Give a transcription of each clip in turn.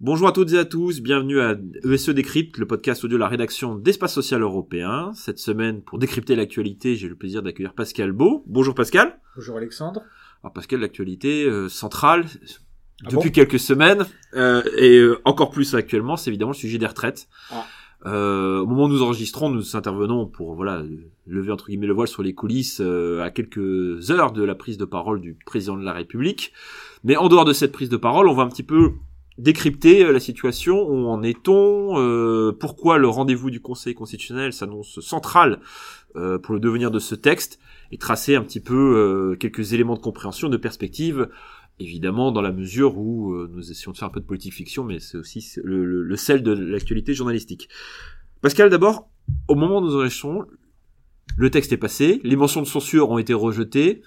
Bonjour à toutes et à tous, bienvenue à ESE Décrypte, le podcast audio de la rédaction d'Espace Social Européen. Cette semaine, pour décrypter l'actualité, j'ai le plaisir d'accueillir Pascal Beau. Bonjour Pascal. Bonjour Alexandre. Alors Pascal, l'actualité euh, centrale ah depuis quelques semaines euh, et euh, encore plus actuellement, c'est évidemment le sujet des retraites. Ah. Euh, au moment où nous enregistrons, nous intervenons pour voilà lever entre guillemets le voile sur les coulisses à quelques heures de la prise de parole du président de la République. Mais en dehors de cette prise de parole, on va un petit peu décrypter la situation, où en est-on, pourquoi le rendez-vous du Conseil constitutionnel s'annonce central pour le devenir de ce texte, et tracer un petit peu quelques éléments de compréhension, de perspective évidemment dans la mesure où euh, nous essayons de faire un peu de politique fiction, mais c'est aussi le, sel de l'actualité journalistique. Pascal, d'abord, au moment où nous enregistrons, le texte est passé, les mentions de censure ont été rejetées.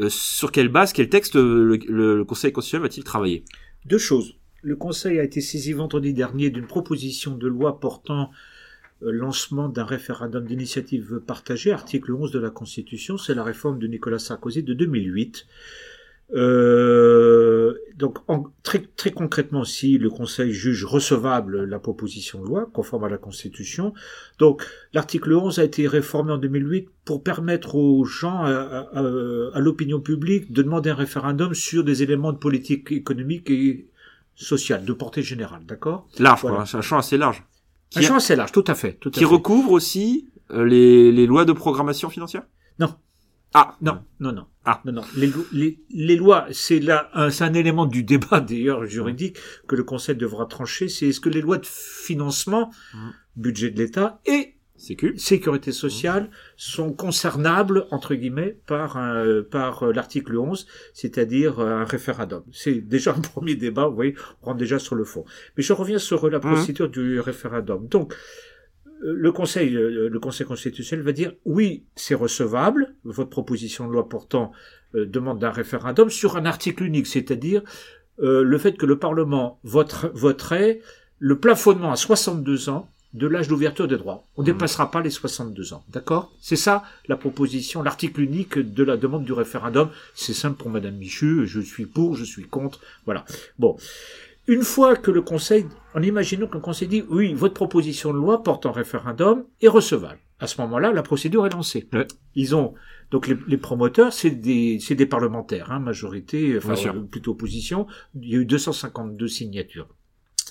Euh, sur quelle base, quel texte euh, le, Conseil constitutionnel va-t-il travailler Deux choses. Le Conseil a été saisi vendredi dernier d'une proposition de loi portant lancement d'un référendum d'initiative partagée, article 11 de la Constitution, c'est la réforme de Nicolas Sarkozy de 2008. Euh, donc très, très concrètement, si le Conseil juge recevable la proposition de loi conforme à la Constitution, donc l'article 11 a été réformé en 2008 pour permettre aux gens, à, à, l'opinion publique, de demander un référendum sur des éléments de politique économique et sociale de portée générale, d'accord? Large, c'est un champ assez large. un champ assez large, tout à fait. Tout qui recouvre aussi euh, les, les lois de programmation financière? Non, ah non, non, non. Ah non, non. Les, les, les lois, c'est là, c'est un élément du débat d'ailleurs juridique que le Conseil devra trancher. C'est est-ce que les lois de financement, mmh. budget de l'État et sécurité sociale sont concernables entre guillemets par un, par euh, l'article 11, c'est-à-dire euh, un référendum. C'est déjà un premier débat. Vous voyez, on rentre déjà sur le fond. Mais je reviens sur la mmh. procédure du référendum. Donc le Conseil, euh, le Conseil constitutionnel va dire oui, c'est recevable. Votre proposition de loi portant euh, demande d'un référendum sur un article unique, c'est-à-dire euh, le fait que le Parlement voterait le plafonnement à 62 ans de l'âge d'ouverture des droits. On ne mmh. dépassera pas les 62 ans, d'accord? C'est ça la proposition, l'article unique de la demande du référendum. C'est simple pour Madame Michu, je suis pour, je suis contre, voilà. Bon, une fois que le Conseil, en imaginant que le Conseil dit oui, votre proposition de loi porte en référendum est recevable. À ce moment-là, la procédure est lancée. Ils ont donc les, promoteurs, c'est des parlementaires, hein, majorité, enfin plutôt opposition. Il y a eu 252 signatures.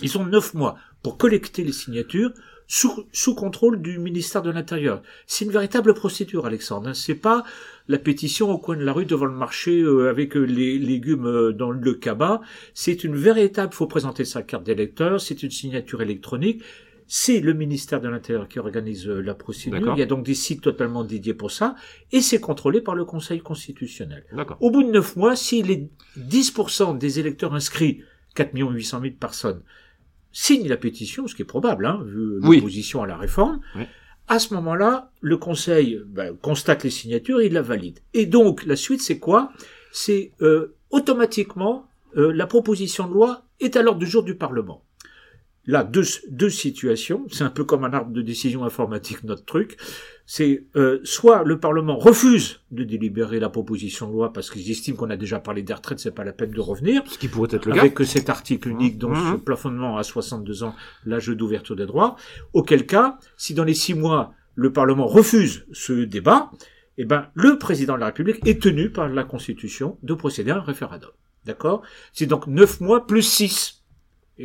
Ils ont neuf mois pour collecter les signatures, sous, sous contrôle du ministère de l'Intérieur. C'est une véritable procédure, Alexandre. Hein. C'est pas la pétition au coin de la rue devant le marché euh, avec euh, les légumes euh, dans le cabas. C'est une véritable. Faut présenter sa carte d'électeur. C'est une signature électronique. C'est le ministère de l'Intérieur qui organise la procédure. Il y a donc des sites totalement dédiés pour ça, et c'est contrôlé par le Conseil constitutionnel. Au bout de neuf mois, si les 10% des électeurs inscrits, 4 800 000 personnes, signe la pétition, ce qui est probable, hein, vu l'opposition à la réforme, à ce moment-là, le Conseil ben, constate les signatures et il la valide. Et donc, la suite, c'est quoi? C'est euh, automatiquement, euh, la proposition de loi est à l'ordre du jour du Parlement là deux, deux situations. C'est un peu comme un arbre de décision informatique, notre truc. C'est euh, soit le Parlement refuse de délibérer la proposition de loi parce qu'ils estiment qu'on a déjà parlé des retraites, c'est pas la peine de revenir. Ce qui pourrait être le cas. Avec cet article unique, dont mmh. ce plafonnement à 62 ans, l'âge d'ouverture des droits. Auquel cas, si dans les six mois, le Parlement refuse ce débat, eh ben, le président de la République est tenu par la Constitution de procéder à un référendum. D'accord? C'est donc neuf mois plus six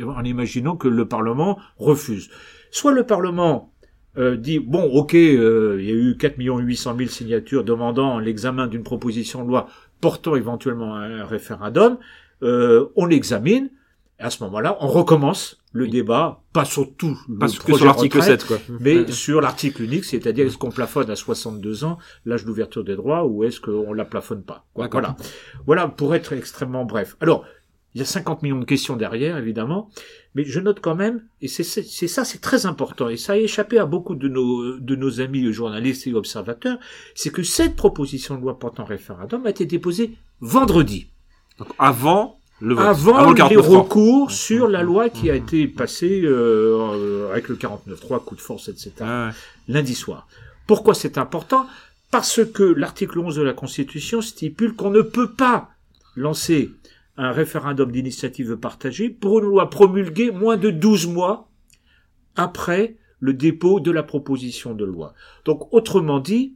en imaginant que le Parlement refuse. Soit le Parlement euh, dit bon ok euh, il y a eu 4 800 000 signatures demandant l'examen d'une proposition de loi portant éventuellement un référendum, euh, on l'examine, et à ce moment-là on recommence le débat, pas sur tout pas que sur l'article 7 quoi. mais sur l'article unique, c'est-à-dire est-ce qu'on plafonne à 62 ans l'âge d'ouverture des droits ou est-ce qu'on la plafonne pas. Voilà. Voilà pour être extrêmement bref. Alors il y a 50 millions de questions derrière, évidemment. Mais je note quand même, et c'est ça, c'est très important, et ça a échappé à beaucoup de nos, de nos amis journalistes et observateurs, c'est que cette proposition de loi portant référendum a été déposée vendredi. Donc avant le vote. Avant, les recours sur la loi qui a été passée euh, avec le 49.3, coup de force, etc. lundi soir. Pourquoi c'est important? Parce que l'article 11 de la Constitution stipule qu'on ne peut pas lancer un référendum d'initiative partagée pour une loi promulguée moins de 12 mois après le dépôt de la proposition de loi. Donc, autrement dit,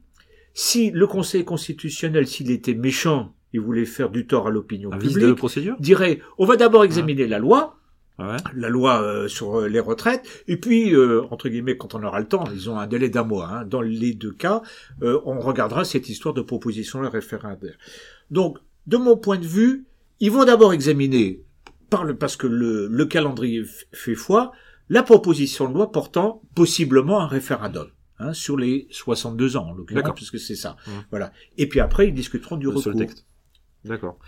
si le Conseil constitutionnel, s'il était méchant, il voulait faire du tort à l'opinion publique, procédure dirait, on va d'abord examiner la loi, la loi euh, sur les retraites, et puis, euh, entre guillemets, quand on aura le temps, ils ont un délai d'un mois, hein, dans les deux cas, euh, on regardera cette histoire de proposition référendaire. Donc, de mon point de vue, ils vont d'abord examiner, par le, parce que le, le calendrier fait foi, la proposition de loi portant possiblement un référendum. Hein, sur les 62 ans, en l'occurrence, puisque c'est ça. Mmh. Voilà. Et puis après, ils discuteront du recours. Sur le texte. D'accord.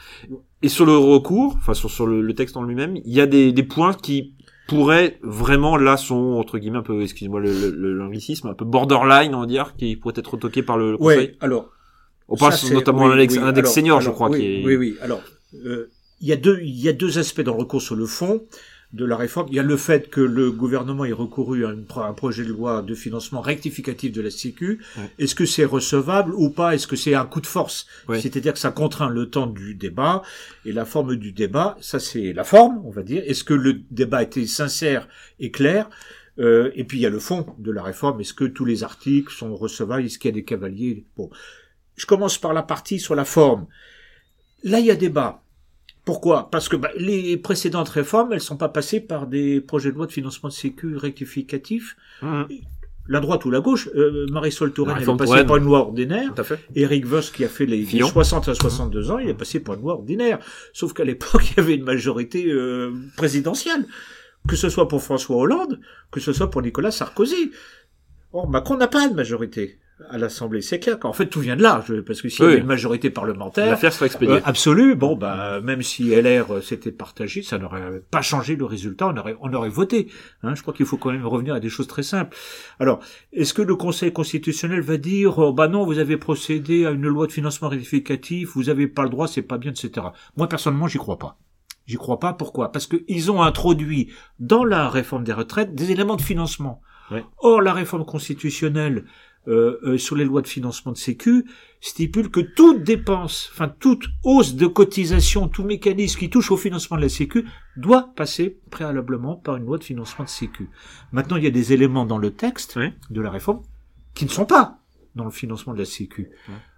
Et sur le recours, enfin sur, sur le, texte en lui-même, il y a des, des points qui pourraient vraiment là sont entre guillemets un peu, excusez-moi le, l'anglicisme, un peu borderline, on va dire, qui pourraient être retoqués par le, conseil. Oui, alors. On passe notamment à l'index senior, je crois. Oui, qui est... oui, oui. Alors, euh, il y a deux, il y a deux aspects dans le recours sur le fond de la réforme. Il y a le fait que le gouvernement ait recouru à, un projet de loi de financement rectificatif de la Sécu. Est-ce que c'est recevable ou pas? Est-ce que c'est un coup de force? C'est-à-dire que ça contraint le temps du débat et la forme du débat. Ça, c'est la forme, on va dire. Est-ce que le débat était sincère et clair? Euh, Et puis il y a le fond de la réforme. Est-ce que tous les articles sont recevables? Est-ce qu'il y a des cavaliers? Bon, je commence par la partie sur la forme. Là, il y a débat. Pourquoi? Parce que bah, les précédentes réformes, elles sont pas passées par des projets de loi de financement de sécu rectificatifs. Mmh. La droite ou la gauche, euh, Marisol Touraine, elle est passée par une loi ordinaire. Tout fait. Eric Voss, qui a fait les 60 à 62 ans, il est passé par une loi ordinaire. Sauf qu'à l'époque, il y avait une majorité euh, présidentielle. Que ce soit pour François Hollande, que ce soit pour Nicolas Sarkozy. Or, Macron n'a pas de majorité à l'Assemblée. C'est clair qu'en fait tout vient de là, parce que s'il y avait une majorité parlementaire euh, absolue, bon bah même si LR euh, s'était partagé, ça n'aurait pas changé le résultat, on aurait on aurait voté. Hein, je crois qu'il faut quand même revenir à des choses très simples. Alors, est-ce que le Conseil constitutionnel va dire oh, bah non, vous avez procédé à une loi de financement rectificatif, vous avez pas le droit, c'est pas bien, etc. Moi personnellement, j'y crois pas. J'y crois pas. Pourquoi? Parce qu'ils ont introduit dans la réforme des retraites des éléments de financement. Or, la réforme constitutionnelle euh, sur les lois de financement de sécu stipule que toute dépense, enfin toute hausse de cotisation, tout mécanisme qui touche au financement de la sécu doit passer préalablement par une loi de financement de sécu. Maintenant, il y a des éléments dans le texte de la réforme qui ne sont pas dans le financement de la sécu.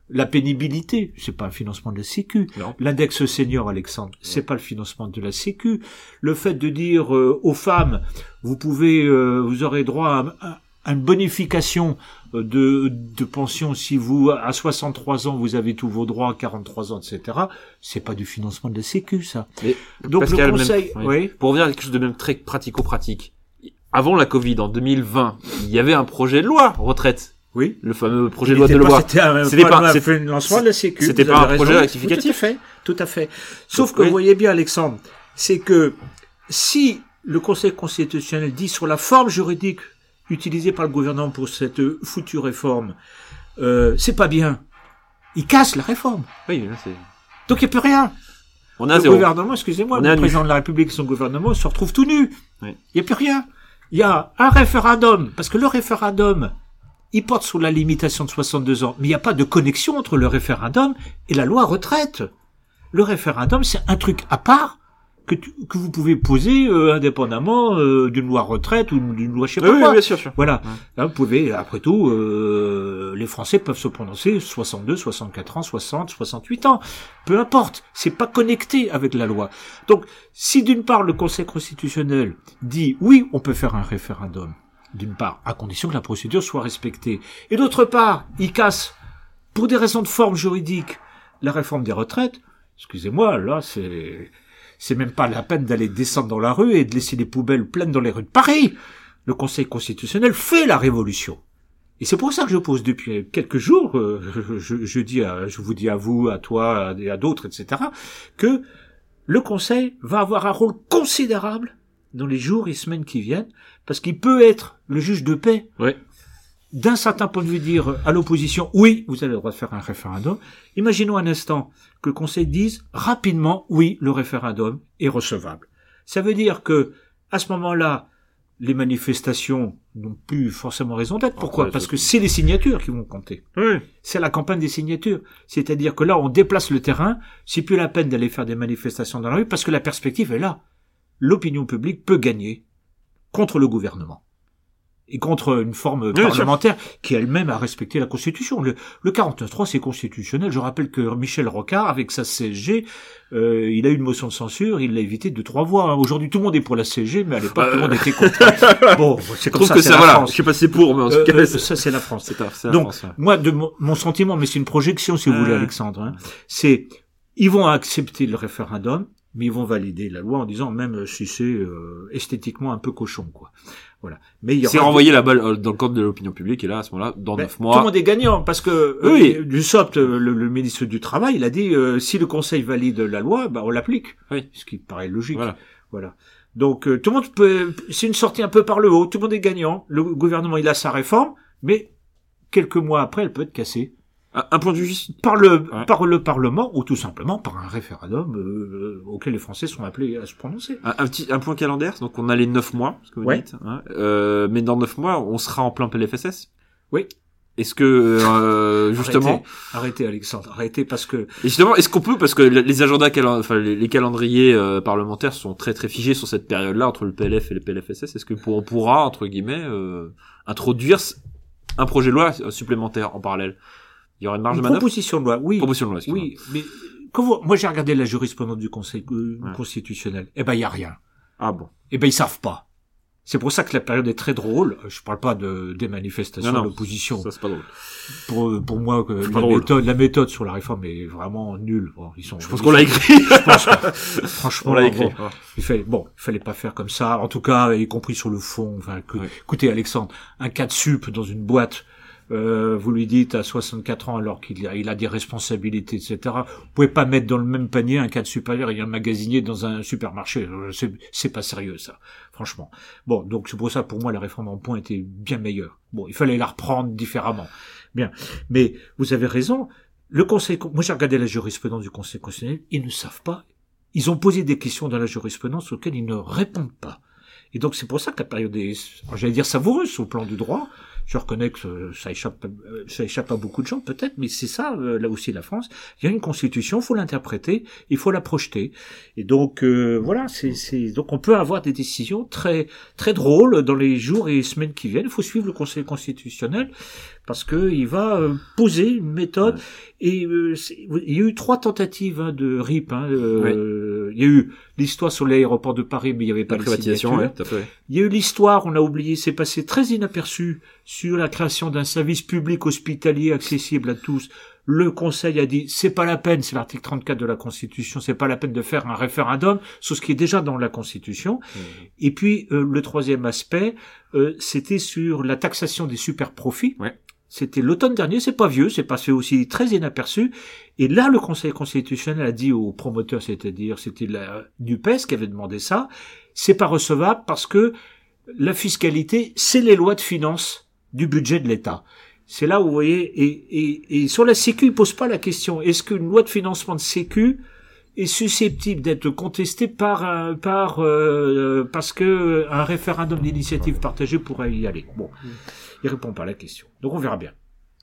La pénibilité, c'est pas un financement de la Sécu. L'index senior, Alexandre, c'est pas le financement de la Sécu. Le fait de dire euh, aux femmes, vous pouvez, vous aurez droit à, une bonification euh, de, de pension si vous à 63 ans vous avez tous vos droits, 43 ans, etc. C'est pas du financement de la Sécu, ça. Donc le conseil, oui. pour revenir à quelque chose de même très pratico-pratique. Avant la Covid, en 2020, il y avait un projet de loi retraite. Oui. Le fameux projet de loi de loi. C'était pas, un financement de la Sécu. C'était pas un projet rectificatif. Tout à fait. Tout à fait. Sauf que vous voyez bien, Alexandre, c'est que si le Conseil constitutionnel dit sur la forme juridique utilisé par le gouvernement pour cette foutue réforme, euh, c'est pas bien. Il casse la réforme. Oui, là, c'est... Donc il n'y a plus rien. On a le gouvernement, excusez-moi, le président de la République et son gouvernement se retrouvent tout nus. Il n'y a plus rien. Il y a un référendum, parce que le référendum, il porte sur la limitation de 62 ans, mais il n'y a pas de connexion entre le référendum et la loi retraite. Le référendum, c'est un truc à part que, que vous pouvez poser euh, indépendamment euh, d'une loi retraite ou d'une loi je sais pas oui, bien sûr, sûr. Voilà. Là, vous pouvez, après tout, euh, les Français peuvent se prononcer 62, 64 ans, 60, 68 ans. Peu importe. C'est pas connecté avec la loi. Donc, si d'une part le Conseil constitutionnel dit oui, on peut faire un référendum, d'une part, à condition que la procédure soit respectée, et d'autre part, il casse, pour des raisons de forme juridique, la réforme des retraites, excusez-moi, là, c'est c'est même pas la peine d'aller descendre dans la rue et de laisser les poubelles pleines dans les rues de Paris. Le Conseil constitutionnel fait la révolution. Et c'est pour ça que je pose depuis quelques jours, euh, je, dis à, je vous dis à vous, à toi et à d'autres, etc., que le Conseil va avoir un rôle considérable dans les jours et semaines qui viennent, parce qu'il peut être le juge de paix. D'un certain point de vue dire à l'opposition, oui, vous avez le droit de faire un référendum. Imaginons un instant que le Conseil dise rapidement, oui, le référendum est recevable. Ça veut dire que, à ce moment-là, les manifestations n'ont plus forcément raison d'être. Pourquoi? Parce que c'est les signatures qui vont compter. Oui. C'est la campagne des signatures. C'est-à-dire que là, on déplace le terrain. C'est plus la peine d'aller faire des manifestations dans la rue parce que la perspective est là. L'opinion publique peut gagner contre le gouvernement et contre une forme parlementaire qui elle-même a respecté la Constitution. Le, le 49.3, c'est constitutionnel. Je rappelle que Michel Rocard, avec sa CSG, euh, il a eu une motion de censure, il l'a évité de trois voix. Hein. Aujourd'hui, tout le monde est pour la CSG, mais à l'époque, tout le monde était contre. bon, c'est comme ça, c'est la France. Je sais pas si c'est pour, mais en tout cas, euh, ça, c'est la France. C'est la, Donc, moi, de mon, sentiment, mais c'est une projection, si vous voulez, Alexandre, hein, c'est ils vont accepter le référendum, mais ils vont valider la loi en disant même si c'est euh, esthétiquement un peu cochon, quoi. Voilà. Mais il c'est renvoyer la balle euh, dans le cadre de l'opinion publique et là à ce moment-là, dans neuf mois, tout le monde est gagnant parce que euh, oui. du SOPT, le, ministre du travail, il a dit si le Conseil valide la loi, bah on l'applique. Oui. Ce qui paraît logique. Voilà. voilà. Donc tout le monde peut, c'est une sortie un peu par le haut. Tout le monde est gagnant. Le gouvernement il a sa réforme, mais quelques mois après, elle peut être cassée. Un point de vue par le par le Parlement ou tout simplement par un référendum euh, auquel les Français sont appelés à se prononcer. Un, petit un point calendaire, donc on a les neuf mois, ce que vous dites. Hein, euh, mais dans neuf mois, on sera en plein PLFSS. Oui. Est-ce que euh, justement arrêtez, Alexandre, arrêtez parce que et justement est-ce qu'on peut parce que les agendas enfin les, calendriers euh, parlementaires sont très très figés sur cette période-là entre le PLF et le PLFSS est-ce que pour, on pourra entre guillemets euh, introduire un projet de loi supplémentaire en parallèle? Il y aura une marge de manœuvre. Proposition de loi, oui. Proposition de loi, Oui, mais quand vous, moi j'ai regardé la jurisprudence du Conseil euh, constitutionnel. Eh ben il y a rien. Ah bon. Eh ben ils savent pas. C'est pour ça que la période est très drôle. Je parle pas de des manifestations d'opposition. Ça c'est pas drôle. Pour pour moi que la méthode la méthode sur la réforme est vraiment nulle. ils sont. Je pense qu'on l'a écrit. je pense franchement, on l'a écrit. Bon, il fallait bon, il fallait pas faire comme ça. En tout cas, y compris sur le fond. Enfin, écoutez Alexandre, un cas de sup dans une boîte euh, vous lui dites à 64 ans alors qu'il a, il a des responsabilités, etc. Vous pouvez pas mettre dans le même panier un cadre supérieur et un magasinier dans un supermarché. Euh, c'est pas sérieux ça, franchement. Bon, donc c'est pour ça pour moi la réforme en point était bien meilleure. Bon, il fallait la reprendre différemment. Bien, mais vous avez raison. Le Conseil, moi j'ai regardé la jurisprudence du Conseil constitutionnel, ils ne savent pas. Ils ont posé des questions dans la jurisprudence auxquelles ils ne répondent pas. Et donc c'est pour ça que la période est, j'allais dire savoureuse au plan du droit, je reconnais que ça échappe, ça échappe à beaucoup de gens peut-être, mais c'est ça euh, là aussi la France. Il y a une constitution, faut l'interpréter, il faut la projeter. Et donc euh, voilà, c'est, donc on peut avoir des décisions très très drôles dans les jours et semaines qui viennent. Il faut suivre le Conseil constitutionnel parce que il va euh, poser une méthode. Et il y a eu trois tentatives hein, de RIP. Hein, Il y a eu l'histoire sur l'aéroport de Paris, mais il n'y avait pas de privatisation. Il y a eu l'histoire, on a oublié, c'est passé très inaperçu sur la création d'un service public hospitalier accessible à tous. Le Conseil a dit c'est pas la peine, c'est l'article 34 de la Constitution, c'est pas la peine de faire un référendum sur ce qui est déjà dans la Constitution. Mmh. Et puis euh, le troisième aspect, euh, c'était sur la taxation des super profits. C'était l'automne dernier, c'est pas vieux, c'est passé aussi très inaperçu. Et là, le Conseil constitutionnel a dit aux promoteurs, c'est-à-dire c'était la NUPES qui avait demandé ça, c'est pas recevable parce que la fiscalité, c'est les lois de finances du budget de l'État. C'est là où vous voyez, et, et, et sur la Sécu, il pose pas la question, est-ce qu'une loi de financement de Sécu est susceptible d'être contestée par par euh, parce que un référendum d'initiative partagée pourrait y aller? Bon, il répond pas à la question. Donc on verra bien.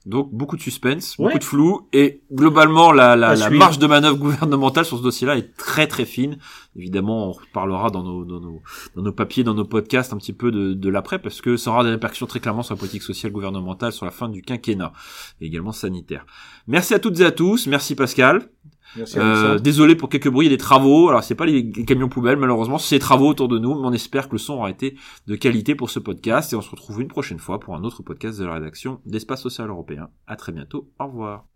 Donc beaucoup de suspense, beaucoup de flou et globalement la, la, la marge de manœuvre gouvernementale sur ce dossier-là est très très fine. Évidemment, on reparlera dans nos, dans nos, dans nos papiers, dans nos podcasts un petit peu de, de l'après parce que ça aura des répercussions très clairement sur la politique sociale gouvernementale sur la fin du quinquennat et également sanitaire. Merci à toutes et à tous, merci Pascal. Euh, désolé pour quelques bruits, il y a des travaux. Alors c'est pas les camions poubelles malheureusement, c'est des travaux autour de nous, mais on espère que le son aura été de qualité pour ce podcast et on se retrouve une prochaine fois pour un autre podcast de la rédaction d'Espace Social Européen. À très bientôt. Au revoir.